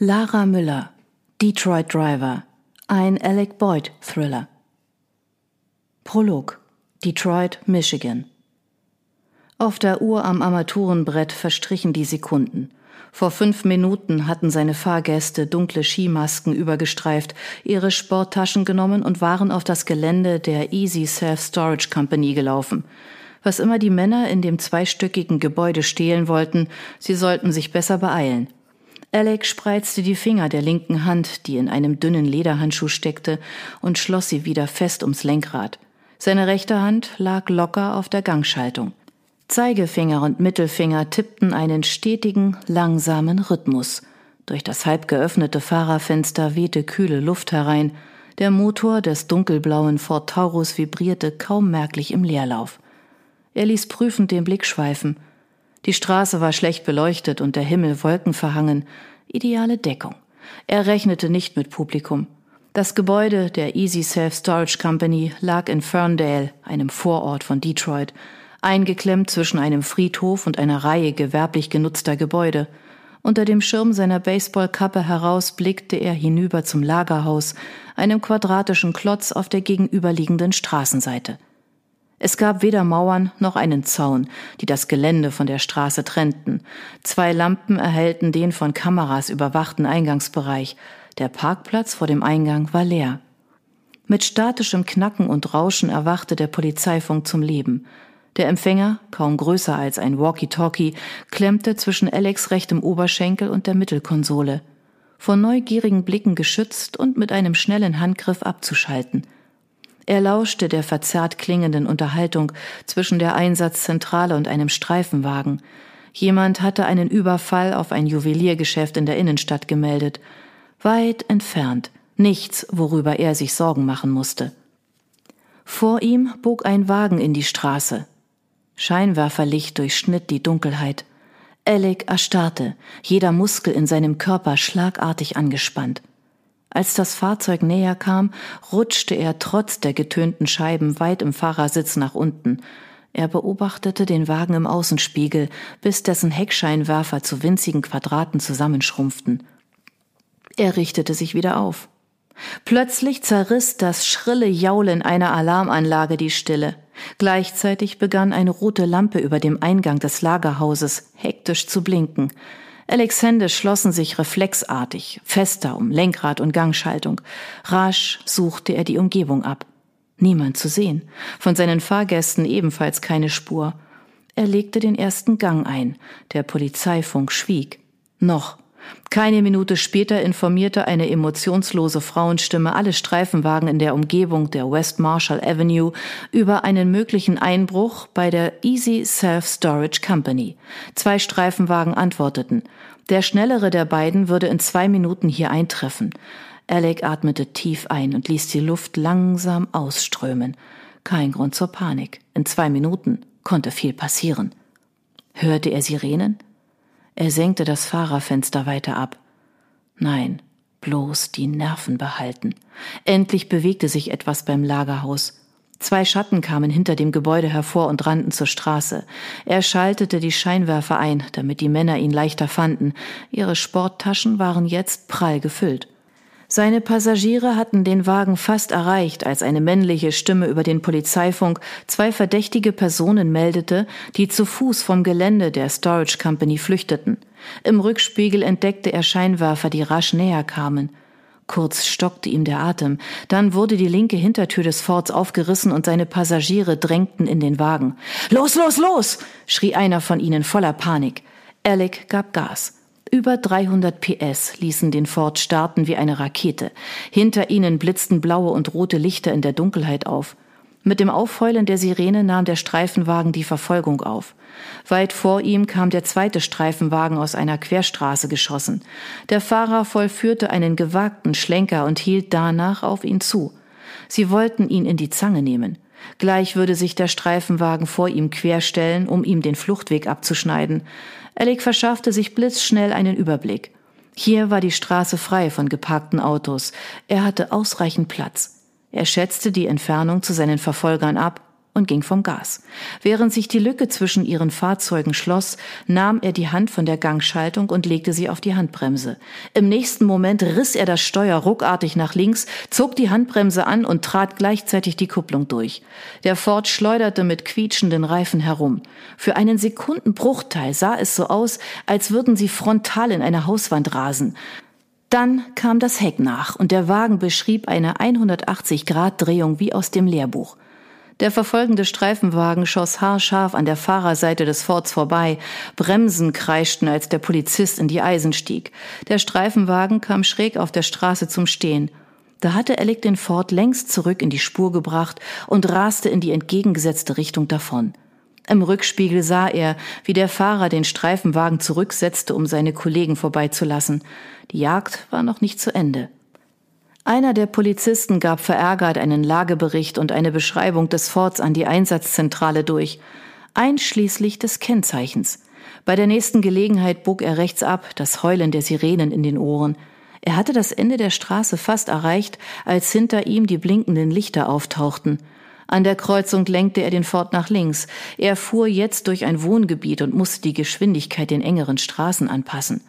Lara Müller, Detroit Driver, ein Alec Boyd Thriller. Prolog, Detroit, Michigan. Auf der Uhr am Armaturenbrett verstrichen die Sekunden. Vor fünf Minuten hatten seine Fahrgäste dunkle Skimasken übergestreift, ihre Sporttaschen genommen und waren auf das Gelände der Easy Self Storage Company gelaufen. Was immer die Männer in dem zweistöckigen Gebäude stehlen wollten, sie sollten sich besser beeilen. Alec spreizte die Finger der linken Hand, die in einem dünnen Lederhandschuh steckte, und schloss sie wieder fest ums Lenkrad. Seine rechte Hand lag locker auf der Gangschaltung. Zeigefinger und Mittelfinger tippten einen stetigen, langsamen Rhythmus. Durch das halb geöffnete Fahrerfenster wehte kühle Luft herein. Der Motor des dunkelblauen Ford Taurus vibrierte kaum merklich im Leerlauf. Er ließ prüfend den Blick schweifen. Die Straße war schlecht beleuchtet und der Himmel wolkenverhangen. Ideale Deckung. Er rechnete nicht mit Publikum. Das Gebäude der Easy Self Storage Company lag in Ferndale, einem Vorort von Detroit, eingeklemmt zwischen einem Friedhof und einer Reihe gewerblich genutzter Gebäude. Unter dem Schirm seiner Baseballkappe heraus blickte er hinüber zum Lagerhaus, einem quadratischen Klotz auf der gegenüberliegenden Straßenseite. Es gab weder Mauern noch einen Zaun, die das Gelände von der Straße trennten. Zwei Lampen erhellten den von Kameras überwachten Eingangsbereich. Der Parkplatz vor dem Eingang war leer. Mit statischem Knacken und Rauschen erwachte der Polizeifunk zum Leben. Der Empfänger, kaum größer als ein Walkie-Talkie, klemmte zwischen Alex rechtem Oberschenkel und der Mittelkonsole. Von neugierigen Blicken geschützt und mit einem schnellen Handgriff abzuschalten. Er lauschte der verzerrt klingenden Unterhaltung zwischen der Einsatzzentrale und einem Streifenwagen. Jemand hatte einen Überfall auf ein Juweliergeschäft in der Innenstadt gemeldet. Weit entfernt, nichts, worüber er sich Sorgen machen musste. Vor ihm bog ein Wagen in die Straße. Scheinwerferlicht durchschnitt die Dunkelheit. Alec erstarrte, jeder Muskel in seinem Körper schlagartig angespannt. Als das Fahrzeug näher kam, rutschte er trotz der getönten Scheiben weit im Fahrersitz nach unten. Er beobachtete den Wagen im Außenspiegel, bis dessen Heckscheinwerfer zu winzigen Quadraten zusammenschrumpften. Er richtete sich wieder auf. Plötzlich zerriss das schrille Jaulen einer Alarmanlage die Stille. Gleichzeitig begann eine rote Lampe über dem Eingang des Lagerhauses hektisch zu blinken. Alex Hände schlossen sich reflexartig, fester um Lenkrad und Gangschaltung. Rasch suchte er die Umgebung ab. Niemand zu sehen, von seinen Fahrgästen ebenfalls keine Spur. Er legte den ersten Gang ein. Der Polizeifunk schwieg. Noch keine Minute später informierte eine emotionslose Frauenstimme alle Streifenwagen in der Umgebung der West Marshall Avenue über einen möglichen Einbruch bei der Easy Self Storage Company. Zwei Streifenwagen antworteten. Der schnellere der beiden würde in zwei Minuten hier eintreffen. Alec atmete tief ein und ließ die Luft langsam ausströmen. Kein Grund zur Panik. In zwei Minuten konnte viel passieren. Hörte er Sirenen? Er senkte das Fahrerfenster weiter ab. Nein, bloß die Nerven behalten. Endlich bewegte sich etwas beim Lagerhaus. Zwei Schatten kamen hinter dem Gebäude hervor und rannten zur Straße. Er schaltete die Scheinwerfer ein, damit die Männer ihn leichter fanden. Ihre Sporttaschen waren jetzt prall gefüllt. Seine Passagiere hatten den Wagen fast erreicht, als eine männliche Stimme über den Polizeifunk zwei verdächtige Personen meldete, die zu Fuß vom Gelände der Storage Company flüchteten. Im Rückspiegel entdeckte er Scheinwerfer, die rasch näher kamen. Kurz stockte ihm der Atem, dann wurde die linke Hintertür des Forts aufgerissen und seine Passagiere drängten in den Wagen. Los, los, los! schrie einer von ihnen voller Panik. Alec gab Gas. Über 300 PS ließen den Ford starten wie eine Rakete. Hinter ihnen blitzten blaue und rote Lichter in der Dunkelheit auf. Mit dem Aufheulen der Sirene nahm der Streifenwagen die Verfolgung auf. Weit vor ihm kam der zweite Streifenwagen aus einer Querstraße geschossen. Der Fahrer vollführte einen gewagten Schlenker und hielt danach auf ihn zu. Sie wollten ihn in die Zange nehmen. Gleich würde sich der Streifenwagen vor ihm querstellen, um ihm den Fluchtweg abzuschneiden. Alec verschaffte sich blitzschnell einen Überblick. Hier war die Straße frei von geparkten Autos. Er hatte ausreichend Platz. Er schätzte die Entfernung zu seinen Verfolgern ab und ging vom Gas. Während sich die Lücke zwischen ihren Fahrzeugen schloss, nahm er die Hand von der Gangschaltung und legte sie auf die Handbremse. Im nächsten Moment riss er das Steuer ruckartig nach links, zog die Handbremse an und trat gleichzeitig die Kupplung durch. Der Ford schleuderte mit quietschenden Reifen herum. Für einen Sekundenbruchteil sah es so aus, als würden sie frontal in eine Hauswand rasen. Dann kam das Heck nach und der Wagen beschrieb eine 180-Grad-Drehung wie aus dem Lehrbuch. Der verfolgende Streifenwagen schoss haarscharf an der Fahrerseite des Forts vorbei. Bremsen kreischten, als der Polizist in die Eisen stieg. Der Streifenwagen kam schräg auf der Straße zum Stehen. Da hatte Alec den Ford längst zurück in die Spur gebracht und raste in die entgegengesetzte Richtung davon. Im Rückspiegel sah er, wie der Fahrer den Streifenwagen zurücksetzte, um seine Kollegen vorbeizulassen. Die Jagd war noch nicht zu Ende. Einer der Polizisten gab verärgert einen Lagebericht und eine Beschreibung des Forts an die Einsatzzentrale durch, einschließlich des Kennzeichens. Bei der nächsten Gelegenheit bog er rechts ab, das Heulen der Sirenen in den Ohren. Er hatte das Ende der Straße fast erreicht, als hinter ihm die blinkenden Lichter auftauchten. An der Kreuzung lenkte er den Fort nach links. Er fuhr jetzt durch ein Wohngebiet und musste die Geschwindigkeit den engeren Straßen anpassen.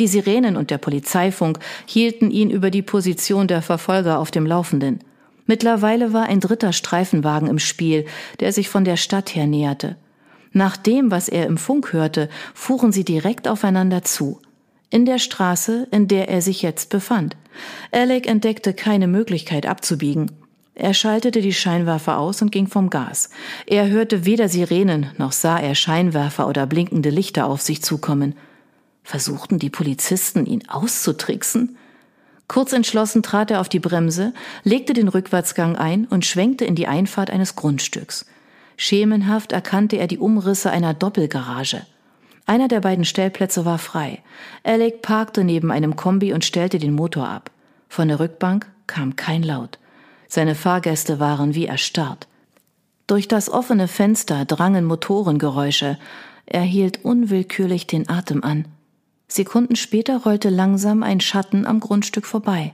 Die Sirenen und der Polizeifunk hielten ihn über die Position der Verfolger auf dem Laufenden. Mittlerweile war ein dritter Streifenwagen im Spiel, der sich von der Stadt her näherte. Nach dem, was er im Funk hörte, fuhren sie direkt aufeinander zu. In der Straße, in der er sich jetzt befand. Alec entdeckte keine Möglichkeit abzubiegen. Er schaltete die Scheinwerfer aus und ging vom Gas. Er hörte weder Sirenen noch sah er Scheinwerfer oder blinkende Lichter auf sich zukommen. Versuchten die Polizisten, ihn auszutricksen? Kurz entschlossen trat er auf die Bremse, legte den Rückwärtsgang ein und schwenkte in die Einfahrt eines Grundstücks. Schemenhaft erkannte er die Umrisse einer Doppelgarage. Einer der beiden Stellplätze war frei. Alec parkte neben einem Kombi und stellte den Motor ab. Von der Rückbank kam kein Laut. Seine Fahrgäste waren wie erstarrt. Durch das offene Fenster drangen Motorengeräusche. Er hielt unwillkürlich den Atem an. Sekunden später rollte langsam ein Schatten am Grundstück vorbei.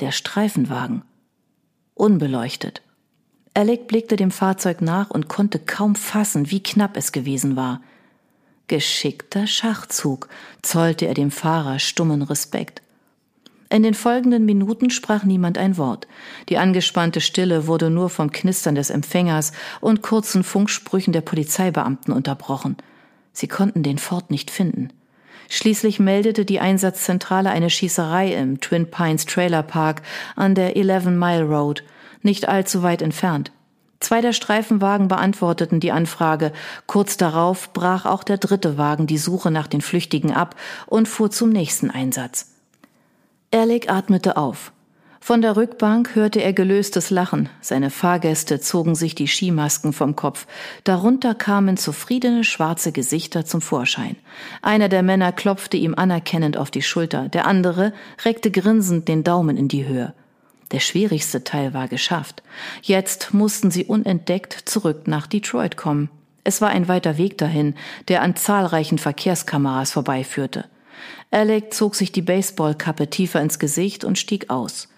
Der Streifenwagen. Unbeleuchtet. Alec blickte dem Fahrzeug nach und konnte kaum fassen, wie knapp es gewesen war. Geschickter Schachzug, zollte er dem Fahrer stummen Respekt. In den folgenden Minuten sprach niemand ein Wort. Die angespannte Stille wurde nur vom Knistern des Empfängers und kurzen Funksprüchen der Polizeibeamten unterbrochen. Sie konnten den Ford nicht finden. Schließlich meldete die Einsatzzentrale eine Schießerei im Twin Pines Trailer Park an der Eleven Mile Road, nicht allzu weit entfernt. Zwei der Streifenwagen beantworteten die Anfrage. Kurz darauf brach auch der dritte Wagen die Suche nach den Flüchtigen ab und fuhr zum nächsten Einsatz. Alec atmete auf. Von der Rückbank hörte er gelöstes Lachen. Seine Fahrgäste zogen sich die Skimasken vom Kopf. Darunter kamen zufriedene schwarze Gesichter zum Vorschein. Einer der Männer klopfte ihm anerkennend auf die Schulter, der andere reckte grinsend den Daumen in die Höhe. Der schwierigste Teil war geschafft. Jetzt mussten sie unentdeckt zurück nach Detroit kommen. Es war ein weiter Weg dahin, der an zahlreichen Verkehrskameras vorbeiführte. Alec zog sich die Baseballkappe tiefer ins Gesicht und stieg aus.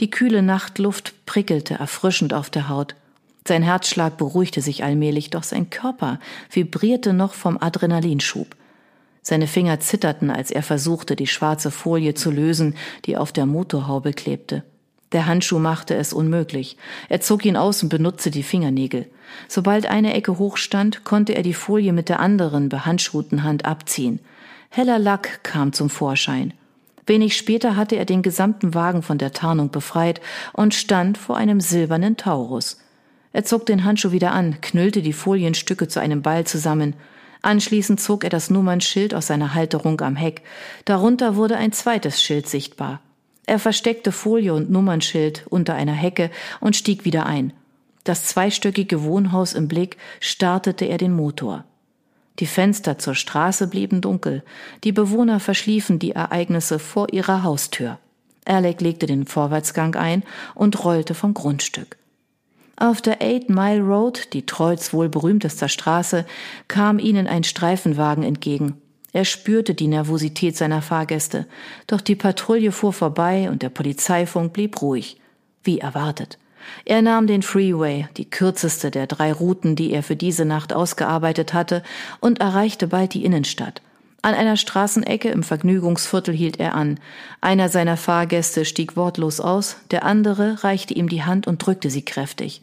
Die kühle Nachtluft prickelte erfrischend auf der Haut. Sein Herzschlag beruhigte sich allmählich, doch sein Körper vibrierte noch vom Adrenalinschub. Seine Finger zitterten, als er versuchte, die schwarze Folie zu lösen, die auf der Motorhaube klebte. Der Handschuh machte es unmöglich. Er zog ihn aus und benutzte die Fingernägel. Sobald eine Ecke hoch stand, konnte er die Folie mit der anderen behandschuhten Hand abziehen. Heller Lack kam zum Vorschein. Wenig später hatte er den gesamten Wagen von der Tarnung befreit und stand vor einem silbernen Taurus. Er zog den Handschuh wieder an, knüllte die Folienstücke zu einem Ball zusammen. Anschließend zog er das Nummernschild aus seiner Halterung am Heck. Darunter wurde ein zweites Schild sichtbar. Er versteckte Folie und Nummernschild unter einer Hecke und stieg wieder ein. Das zweistöckige Wohnhaus im Blick startete er den Motor. Die Fenster zur Straße blieben dunkel. Die Bewohner verschliefen die Ereignisse vor ihrer Haustür. Alec legte den Vorwärtsgang ein und rollte vom Grundstück. Auf der Eight Mile Road, Detroits wohl berühmtester Straße, kam ihnen ein Streifenwagen entgegen. Er spürte die Nervosität seiner Fahrgäste, doch die Patrouille fuhr vorbei und der Polizeifunk blieb ruhig, wie erwartet. Er nahm den Freeway, die kürzeste der drei Routen, die er für diese Nacht ausgearbeitet hatte, und erreichte bald die Innenstadt. An einer Straßenecke im Vergnügungsviertel hielt er an. Einer seiner Fahrgäste stieg wortlos aus, der andere reichte ihm die Hand und drückte sie kräftig.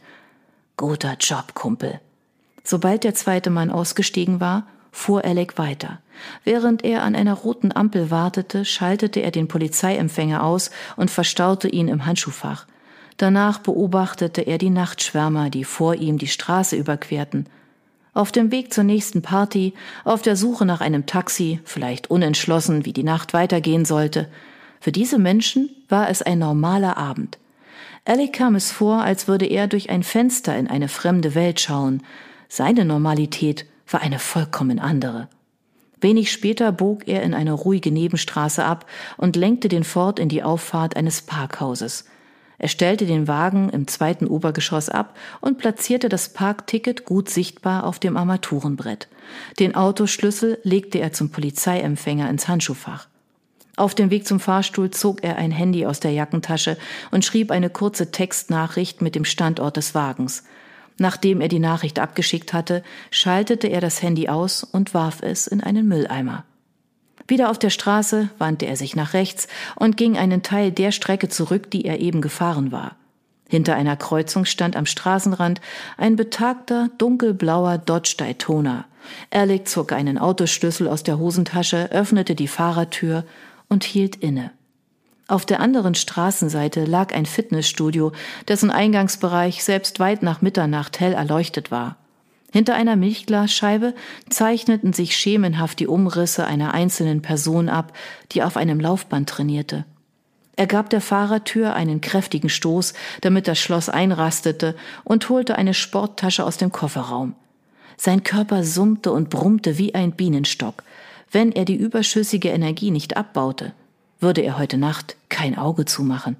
Guter Job, Kumpel. Sobald der zweite Mann ausgestiegen war, fuhr Alec weiter. Während er an einer roten Ampel wartete, schaltete er den Polizeiempfänger aus und verstaute ihn im Handschuhfach. Danach beobachtete er die Nachtschwärmer, die vor ihm die Straße überquerten. Auf dem Weg zur nächsten Party, auf der Suche nach einem Taxi, vielleicht unentschlossen, wie die Nacht weitergehen sollte. Für diese Menschen war es ein normaler Abend. Alec kam es vor, als würde er durch ein Fenster in eine fremde Welt schauen. Seine Normalität war eine vollkommen andere. Wenig später bog er in eine ruhige Nebenstraße ab und lenkte den Ford in die Auffahrt eines Parkhauses. Er stellte den Wagen im zweiten Obergeschoss ab und platzierte das Parkticket gut sichtbar auf dem Armaturenbrett. Den Autoschlüssel legte er zum Polizeiempfänger ins Handschuhfach. Auf dem Weg zum Fahrstuhl zog er ein Handy aus der Jackentasche und schrieb eine kurze Textnachricht mit dem Standort des Wagens. Nachdem er die Nachricht abgeschickt hatte, schaltete er das Handy aus und warf es in einen Mülleimer. Wieder auf der Straße wandte er sich nach rechts und ging einen Teil der Strecke zurück, die er eben gefahren war. Hinter einer Kreuzung stand am Straßenrand ein betagter, dunkelblauer Dodge Daytona. Alec zog einen Autoschlüssel aus der Hosentasche, öffnete die Fahrertür und hielt inne. Auf der anderen Straßenseite lag ein Fitnessstudio, dessen Eingangsbereich selbst weit nach Mitternacht hell erleuchtet war. Hinter einer Milchglasscheibe zeichneten sich schemenhaft die Umrisse einer einzelnen Person ab, die auf einem Laufband trainierte. Er gab der Fahrertür einen kräftigen Stoß, damit das Schloss einrastete, und holte eine Sporttasche aus dem Kofferraum. Sein Körper summte und brummte wie ein Bienenstock. Wenn er die überschüssige Energie nicht abbaute, würde er heute Nacht kein Auge zumachen.